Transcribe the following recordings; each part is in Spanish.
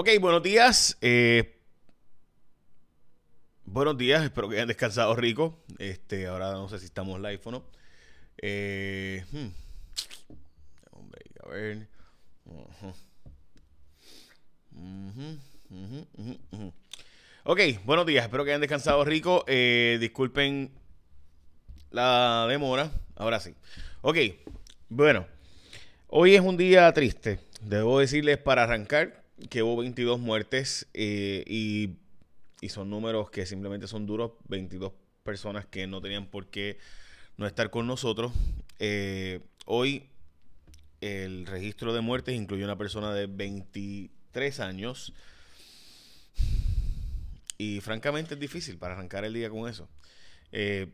Ok, buenos días. Eh, buenos días, espero que hayan descansado rico. Este, ahora no sé si estamos live o no. Eh, hmm. Hombre, a ver. Ok, buenos días, espero que hayan descansado rico. Eh, disculpen la demora. Ahora sí. Ok, bueno. Hoy es un día triste. Debo decirles para arrancar que hubo 22 muertes eh, y, son números que simplemente son duros. 22 personas que no tenían por qué no estar con nosotros. Eh, hoy el registro de muertes incluye una persona de 23 años. Y francamente es difícil para arrancar el día con eso. Eh,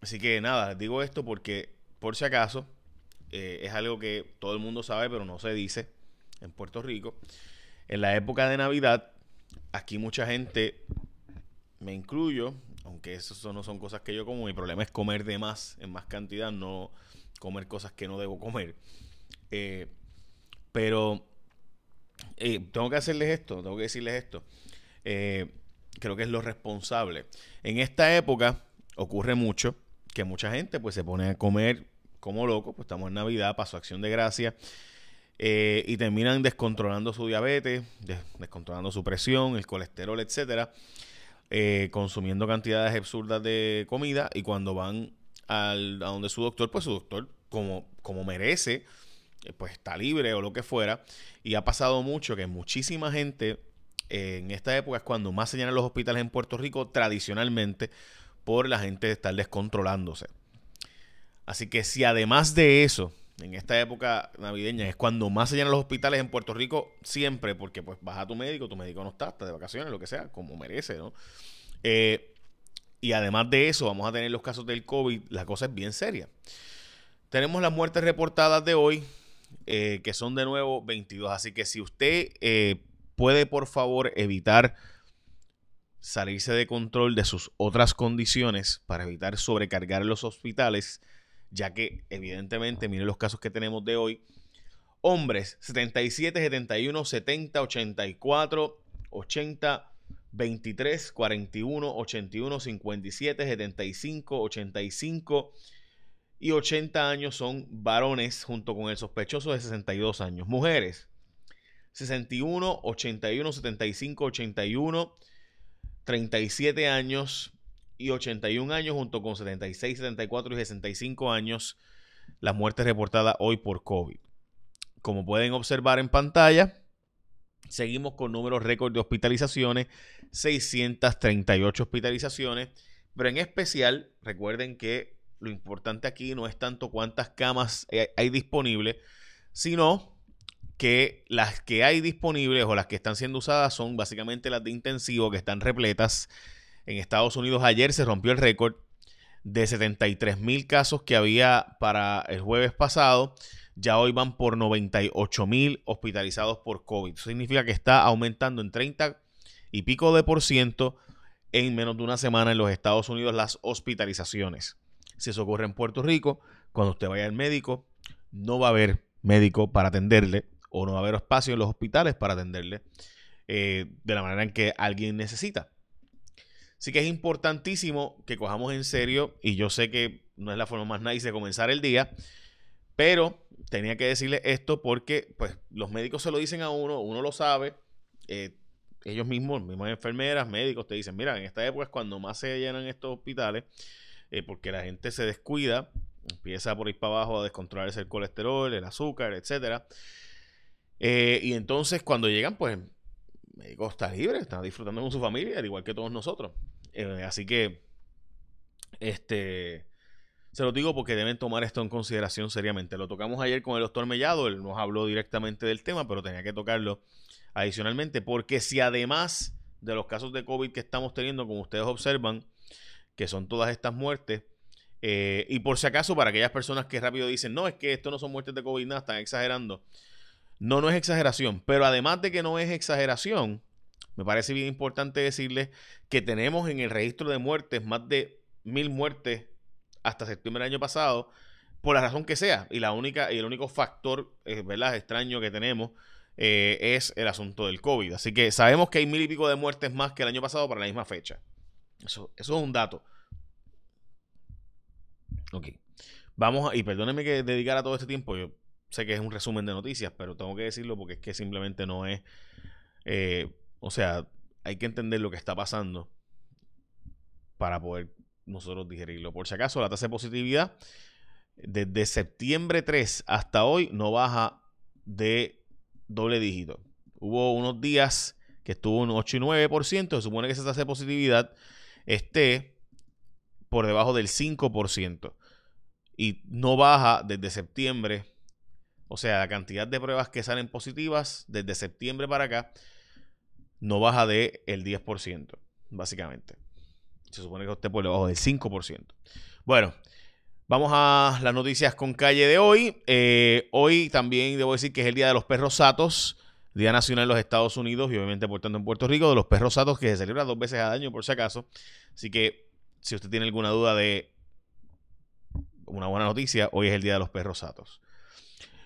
así que nada, digo esto porque por si acaso es algo que todo el mundo sabe pero no se dice en Puerto Rico. En la época de Navidad, aquí mucha gente, me incluyo, aunque eso no son cosas que yo como, mi problema es comer de más, en más cantidad, no comer cosas que no debo comer. Eh, pero eh, tengo que hacerles esto, tengo que decirles esto. Eh, creo que es lo responsable. En esta época ocurre mucho que mucha gente pues se pone a comer como loco, pues estamos en Navidad, pasó acción de gracia eh, y terminan descontrolando su diabetes, descontrolando su presión, el colesterol, etcétera, eh, consumiendo cantidades absurdas de comida y cuando van al, a donde su doctor, pues su doctor, como, como merece, eh, pues está libre o lo que fuera. Y ha pasado mucho que muchísima gente en esta época es cuando más se llenan los hospitales en Puerto Rico tradicionalmente por la gente estar descontrolándose. Así que si además de eso en esta época navideña es cuando más se llenan los hospitales en Puerto Rico siempre, porque pues vas a tu médico, tu médico no está, está de vacaciones, lo que sea, como merece, ¿no? Eh, y además de eso, vamos a tener los casos del COVID, la cosa es bien seria. Tenemos las muertes reportadas de hoy, eh, que son de nuevo 22, así que si usted eh, puede por favor evitar salirse de control de sus otras condiciones para evitar sobrecargar los hospitales, ya que evidentemente, miren los casos que tenemos de hoy. Hombres, 77, 71, 70, 84, 80, 23, 41, 81, 57, 75, 85 y 80 años son varones junto con el sospechoso de 62 años. Mujeres, 61, 81, 75, 81, 37 años, y 81 años, junto con 76, 74 y 65 años, las muertes reportadas hoy por COVID. Como pueden observar en pantalla, seguimos con números récord de hospitalizaciones, 638 hospitalizaciones, pero en especial recuerden que lo importante aquí no es tanto cuántas camas hay disponibles, sino que las que hay disponibles o las que están siendo usadas son básicamente las de intensivo que están repletas en Estados Unidos ayer se rompió el récord de 73 mil casos que había para el jueves pasado. Ya hoy van por 98 mil hospitalizados por COVID. Significa que está aumentando en 30 y pico de por ciento en menos de una semana en los Estados Unidos las hospitalizaciones. Si eso ocurre en Puerto Rico, cuando usted vaya al médico, no va a haber médico para atenderle o no va a haber espacio en los hospitales para atenderle eh, de la manera en que alguien necesita. Así que es importantísimo que cojamos en serio, y yo sé que no es la forma más nice de comenzar el día, pero tenía que decirle esto porque pues, los médicos se lo dicen a uno, uno lo sabe, eh, ellos mismos, mismas enfermeras, médicos, te dicen, mira, en esta época es cuando más se llenan estos hospitales, eh, porque la gente se descuida, empieza por ir para abajo a descontrolarse el colesterol, el azúcar, etcétera. Eh, y entonces cuando llegan, pues médico está libre, está disfrutando con su familia, al igual que todos nosotros. Eh, así que, este, se lo digo porque deben tomar esto en consideración seriamente. Lo tocamos ayer con el doctor Mellado, él nos habló directamente del tema, pero tenía que tocarlo adicionalmente, porque si además de los casos de COVID que estamos teniendo, como ustedes observan, que son todas estas muertes, eh, y por si acaso, para aquellas personas que rápido dicen, no, es que esto no son muertes de COVID, nada, están exagerando. No, no es exageración, pero además de que no es exageración, me parece bien importante decirles que tenemos en el registro de muertes más de mil muertes hasta septiembre del año pasado, por la razón que sea. Y la única, y el único factor, eh, ¿verdad? extraño que tenemos eh, es el asunto del COVID. Así que sabemos que hay mil y pico de muertes más que el año pasado para la misma fecha. Eso, eso es un dato. Ok. Vamos a, y perdónenme que dedicara todo este tiempo, yo sé que es un resumen de noticias, pero tengo que decirlo porque es que simplemente no es, eh, o sea, hay que entender lo que está pasando para poder nosotros digerirlo. Por si acaso, la tasa de positividad desde septiembre 3 hasta hoy no baja de doble dígito. Hubo unos días que estuvo un 8 y 9%, se supone que esa tasa de positividad esté por debajo del 5% y no baja desde septiembre. O sea, la cantidad de pruebas que salen positivas desde septiembre para acá no baja del el 10%, básicamente. Se supone que esté por debajo del 5%. Bueno, vamos a las noticias con calle de hoy. Eh, hoy también debo decir que es el Día de los Perros Satos. Día Nacional de los Estados Unidos y obviamente por en Puerto Rico de los perros satos que se celebra dos veces al año por si acaso. Así que si usted tiene alguna duda de una buena noticia, hoy es el Día de los Perros Satos.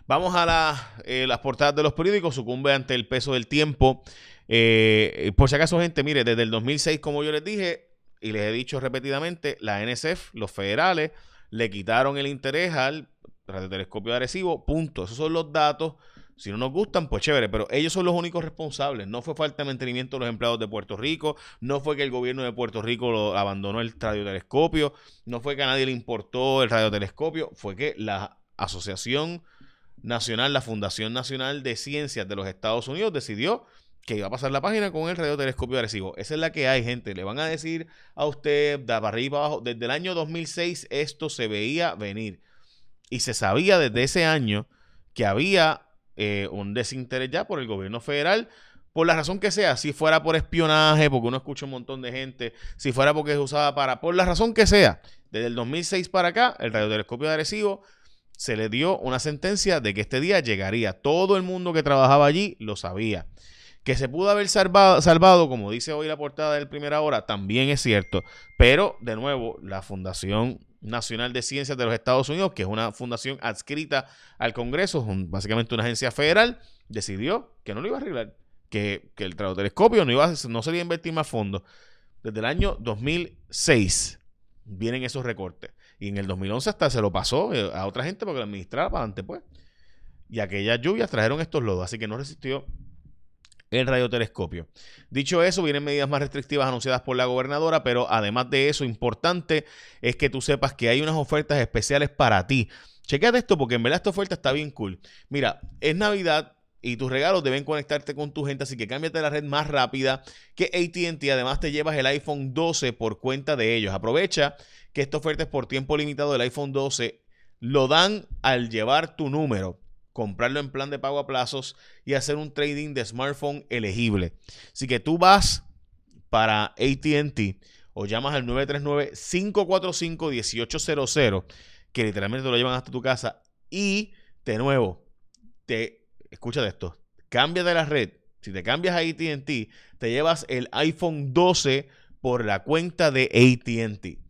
Vamos a eh, las portadas de los periódicos, sucumbe ante el peso del tiempo. Eh, por si acaso, gente, mire, desde el 2006, como yo les dije y les he dicho repetidamente, la NSF, los federales, le quitaron el interés al radiotelescopio agresivo, punto. Esos son los datos. Si no nos gustan, pues chévere, pero ellos son los únicos responsables. No fue falta de mantenimiento de los empleados de Puerto Rico, no fue que el gobierno de Puerto Rico lo abandonó el radiotelescopio, no fue que a nadie le importó el radiotelescopio, fue que la Asociación Nacional, la Fundación Nacional de Ciencias de los Estados Unidos decidió que iba a pasar la página con el radiotelescopio agresivo. Esa es la que hay, gente. Le van a decir a usted, de arriba abajo, desde el año 2006 esto se veía venir. Y se sabía desde ese año que había eh, un desinterés ya por el gobierno federal, por la razón que sea, si fuera por espionaje, porque uno escucha un montón de gente, si fuera porque es usada para, por la razón que sea, desde el 2006 para acá, el radiotelescopio agresivo se le dio una sentencia de que este día llegaría. Todo el mundo que trabajaba allí lo sabía. Que se pudo haber salvado, salvado, como dice hoy la portada del primera hora, también es cierto. Pero, de nuevo, la Fundación Nacional de Ciencias de los Estados Unidos, que es una fundación adscrita al Congreso, básicamente una agencia federal, decidió que no lo iba a arreglar, que, el radiotelescopio no, no se iba a invertir más fondos. Desde el año 2006 vienen esos recortes. Y en el 2011 hasta se lo pasó eh, a otra gente porque la administraba para antes, pues. Y aquellas lluvias trajeron estos lodos, así que no resistió el radiotelescopio. Dicho eso, vienen medidas más restrictivas anunciadas por la gobernadora, pero además de eso, importante es que tú sepas que hay unas ofertas especiales para ti. Chequete esto porque en verdad esta oferta está bien cool. Mira, es Navidad, y tus regalos deben conectarte con tu gente, así que cámbiate la red más rápida que ATT. Además, te llevas el iPhone 12 por cuenta de ellos. Aprovecha que esta oferta es por tiempo limitado del iPhone 12. Lo dan al llevar tu número comprarlo en plan de pago a plazos y hacer un trading de smartphone elegible. Así que tú vas para ATT o llamas al 939-545-1800, que literalmente te lo llevan hasta tu casa. Y de nuevo, te escucha de esto, cambia de la red. Si te cambias a ATT, te llevas el iPhone 12 por la cuenta de ATT.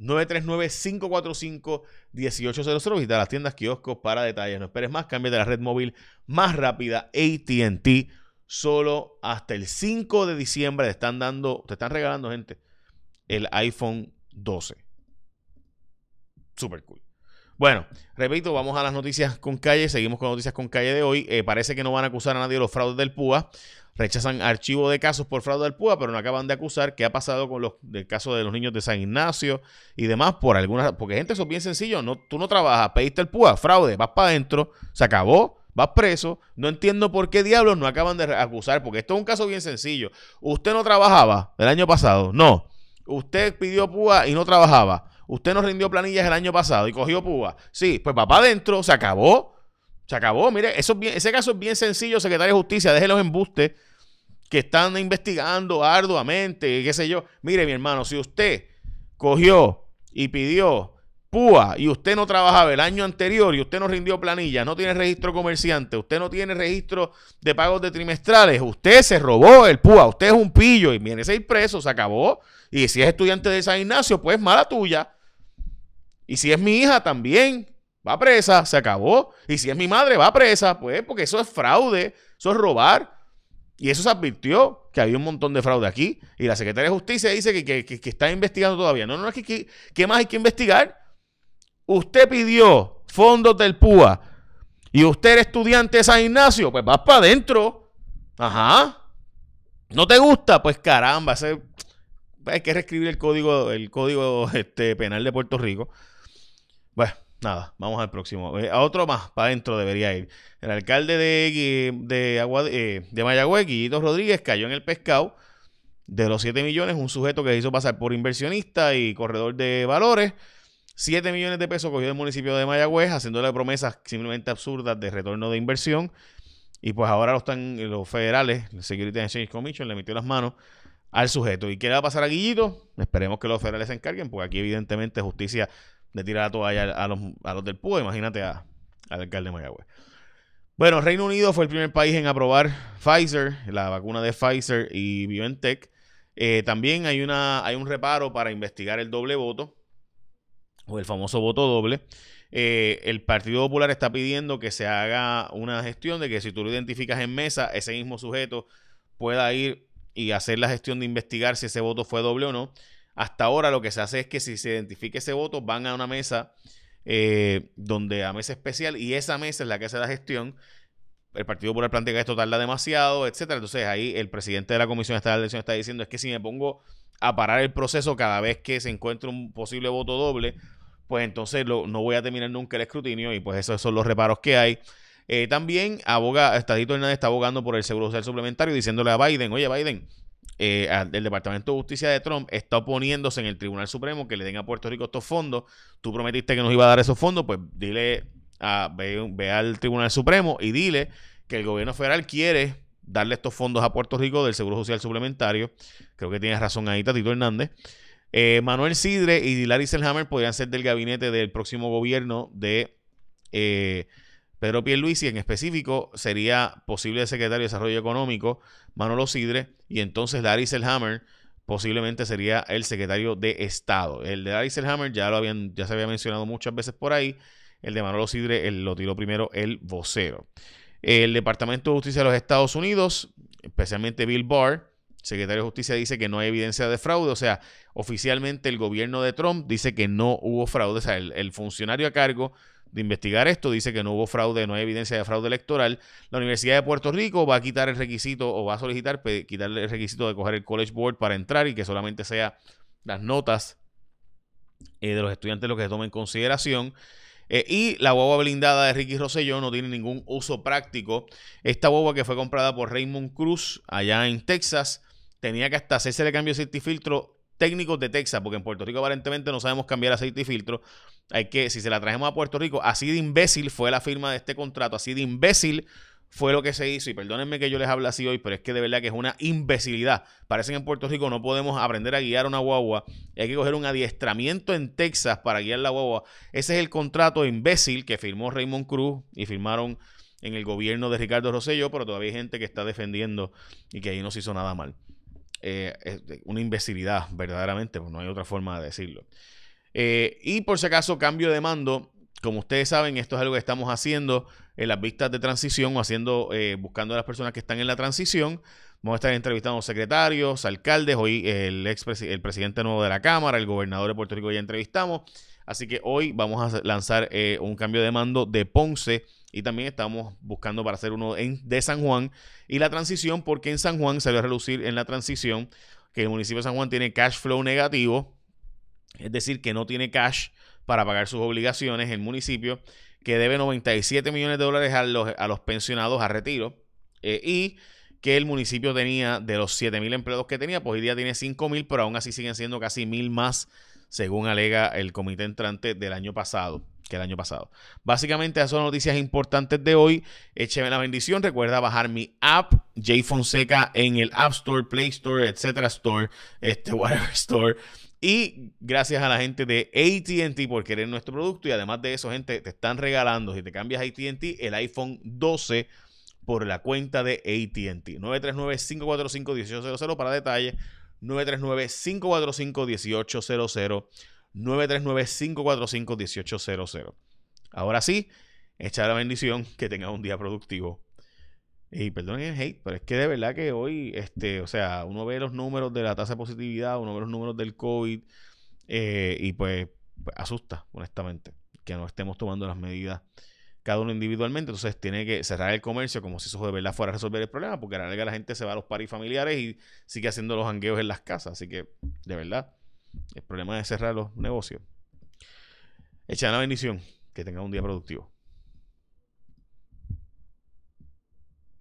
939-545-1800. Visita las tiendas kioscos para detalles. No esperes más. Cambia de la red móvil más rápida ATT. Solo hasta el 5 de diciembre te están dando, te están regalando, gente, el iPhone 12. Super cool. Bueno, repito, vamos a las noticias con calle. Seguimos con noticias con calle de hoy. Eh, parece que no van a acusar a nadie de los fraudes del PUA rechazan archivo de casos por fraude del PUA, pero no acaban de acusar qué ha pasado con los del caso de los niños de San Ignacio y demás por alguna porque gente eso es bien sencillo, no tú no trabajas, pediste el PUA, fraude, vas para adentro, se acabó, vas preso, no entiendo por qué diablos no acaban de acusar, porque esto es un caso bien sencillo. Usted no trabajaba el año pasado, no. Usted pidió PUA y no trabajaba. Usted no rindió planillas el año pasado y cogió PUA. Sí, pues para adentro, se acabó. Se acabó. Mire, eso ese caso es bien sencillo, secretario de Justicia. Deje los embustes que están investigando arduamente, qué sé yo. Mire, mi hermano, si usted cogió y pidió PUA y usted no trabajaba el año anterior y usted no rindió planilla, no tiene registro comerciante, usted no tiene registro de pagos de trimestrales, usted se robó el PUA, usted es un pillo y viene ser preso, se acabó. Y si es estudiante de San Ignacio, pues mala tuya. Y si es mi hija, también. Va presa, se acabó. Y si es mi madre, va presa, pues, porque eso es fraude, eso es robar. Y eso se advirtió que había un montón de fraude aquí. Y la Secretaría de Justicia dice que, que, está investigando todavía. No, no, es que, ¿qué más hay que investigar? Usted pidió fondos del PUA y usted era estudiante de San Ignacio, pues vas para adentro. Ajá. ¿No te gusta? Pues caramba, hay que reescribir el código, el código este, penal de Puerto Rico. Bueno, nada, vamos al próximo. Eh, a otro más, para adentro debería ir. El alcalde de, de, Agua, eh, de Mayagüez, Guillito Rodríguez, cayó en el pescado. De los 7 millones, un sujeto que hizo pasar por inversionista y corredor de valores. 7 millones de pesos cogió el municipio de Mayagüez, haciéndole promesas simplemente absurdas de retorno de inversión. Y pues ahora lo están los federales, el Security and Exchange Commission, le metió las manos al sujeto. ¿Y qué le va a pasar a Guillito? Esperemos que los federales se encarguen, porque aquí evidentemente justicia de tirar la toalla a los, a los del PUE. Imagínate a, al alcalde de Mayagüez. Bueno, Reino Unido fue el primer país en aprobar Pfizer, la vacuna de Pfizer y BioNTech. Eh, también hay, una, hay un reparo para investigar el doble voto, o el famoso voto doble. Eh, el Partido Popular está pidiendo que se haga una gestión de que si tú lo identificas en mesa, ese mismo sujeto pueda ir y hacer la gestión de investigar si ese voto fue doble o no. Hasta ahora lo que se hace es que si se identifique ese voto, van a una mesa eh, donde a mesa especial y esa mesa es la que hace la gestión. El Partido Popular plantea que esto tarda demasiado, etcétera. Entonces ahí el presidente de la Comisión de Elección está diciendo es que si me pongo a parar el proceso cada vez que se encuentre un posible voto doble, pues entonces no voy a terminar nunca el escrutinio y pues esos son los reparos que hay. Eh, también aboga, Estadito Hernández está abogando por el Seguro Social Suplementario diciéndole a Biden, oye Biden, eh, el Departamento de Justicia de Trump está oponiéndose en el Tribunal Supremo que le den a Puerto Rico estos fondos. Tú prometiste que nos iba a dar esos fondos, pues dile a, ve, al Tribunal Supremo y dile que el gobierno federal quiere darle estos fondos a Puerto Rico del Seguro Social Suplementario. Creo que tienes razón ahí, Tatito Hernández. Eh, Manuel Sidre y Larry Selhammer podrían ser del gabinete del próximo gobierno de eh, Pedro Pierluisi. En específico, sería posible secretario de Desarrollo Económico Manolo Sidre y entonces Larry Selhammer posiblemente sería el secretario de Estado. El de Larry Selhammer ya, lo habían, ya se había mencionado muchas veces por ahí. El de Manolo Sidre lo tiró primero el vocero. El Departamento de Justicia de los Estados Unidos, especialmente Bill Barr, secretario de Justicia dice que no hay evidencia de fraude, o sea, oficialmente el gobierno de Trump dice que no hubo fraude, o sea, el, funcionario a cargo de investigar esto dice que no hubo fraude, no hay evidencia de fraude electoral. La Universidad de Puerto Rico va a quitar el requisito o va a solicitar quitarle el requisito de coger el College Board para entrar y que solamente sea las notas eh, de los estudiantes lo que se toma en consideración. Eh, y la guagua blindada de Ricky Rosselló no tiene ningún uso práctico. Esta guagua que fue comprada por Raymond Cruz allá en Texas tenía que hasta hacerse el cambio de filtro técnicos de Texas, porque en Puerto Rico aparentemente no sabemos cambiar aceite y filtro. Hay que, si se la trajemos a Puerto Rico, así de imbécil fue la firma de este contrato, así de imbécil fue lo que se hizo. Y perdónenme que yo les hable así hoy, pero es que de verdad que es una imbecilidad. Parece que en Puerto Rico no podemos aprender a guiar una guagua. Hay que coger un adiestramiento en Texas para guiar la guagua. Ese es el contrato imbécil que firmó Raymond Cruz y firmaron en el gobierno de Ricardo Rosselló, pero todavía hay gente que está defendiendo y que ahí no se hizo nada mal. Eh, una imbecilidad, verdaderamente, pues no hay otra forma de decirlo. Eh, y por si acaso, cambio de mando. Como ustedes saben, esto es algo que estamos haciendo en las vistas de transición o haciendo, eh, buscando a las personas que están en la transición. Vamos a estar entrevistando secretarios, alcaldes. Hoy el, ex el presidente nuevo de la Cámara, el gobernador de Puerto Rico ya entrevistamos. Así que hoy vamos a lanzar un cambio de mando de Ponce y también estamos buscando para hacer uno en, de San Juan y la transición, porque en San Juan se va a relucir en la transición que el municipio de San Juan tiene cash flow negativo, es decir, que no tiene cash para pagar sus obligaciones, el municipio que debe 97 millones de dólares a los, a los pensionados a retiro eh, y que el municipio tenía de los 7 mil empleados que tenía, pues hoy día tiene 5 mil, pero aún así siguen siendo casi mil más, según alega el comité entrante del año pasado que el año pasado. Básicamente, esas son noticias importantes de hoy. Écheme la bendición. Recuerda bajar mi app, J Fonseca, en el App Store, Play Store, etcétera Store, este, whatever Store. Y gracias a la gente de ATT por querer nuestro producto. Y además de eso, gente, te están regalando, si te cambias ATT, el iPhone 12 por la cuenta de ATT. 939-545-1800 para detalles. 939-545-1800. 939-545-1800. Ahora sí, echa la bendición, que tenga un día productivo. Y perdonen el hate, pero es que de verdad que hoy, este, o sea, uno ve los números de la tasa de positividad, uno ve los números del COVID, eh, y pues, pues, asusta, honestamente, que no estemos tomando las medidas cada uno individualmente. Entonces tiene que cerrar el comercio como si eso de verdad fuera a resolver el problema, porque ahora la gente se va a los paris familiares y sigue haciendo los hangueos en las casas. Así que, de verdad, el problema es cerrar los negocios. Echa la bendición, que tenga un día productivo.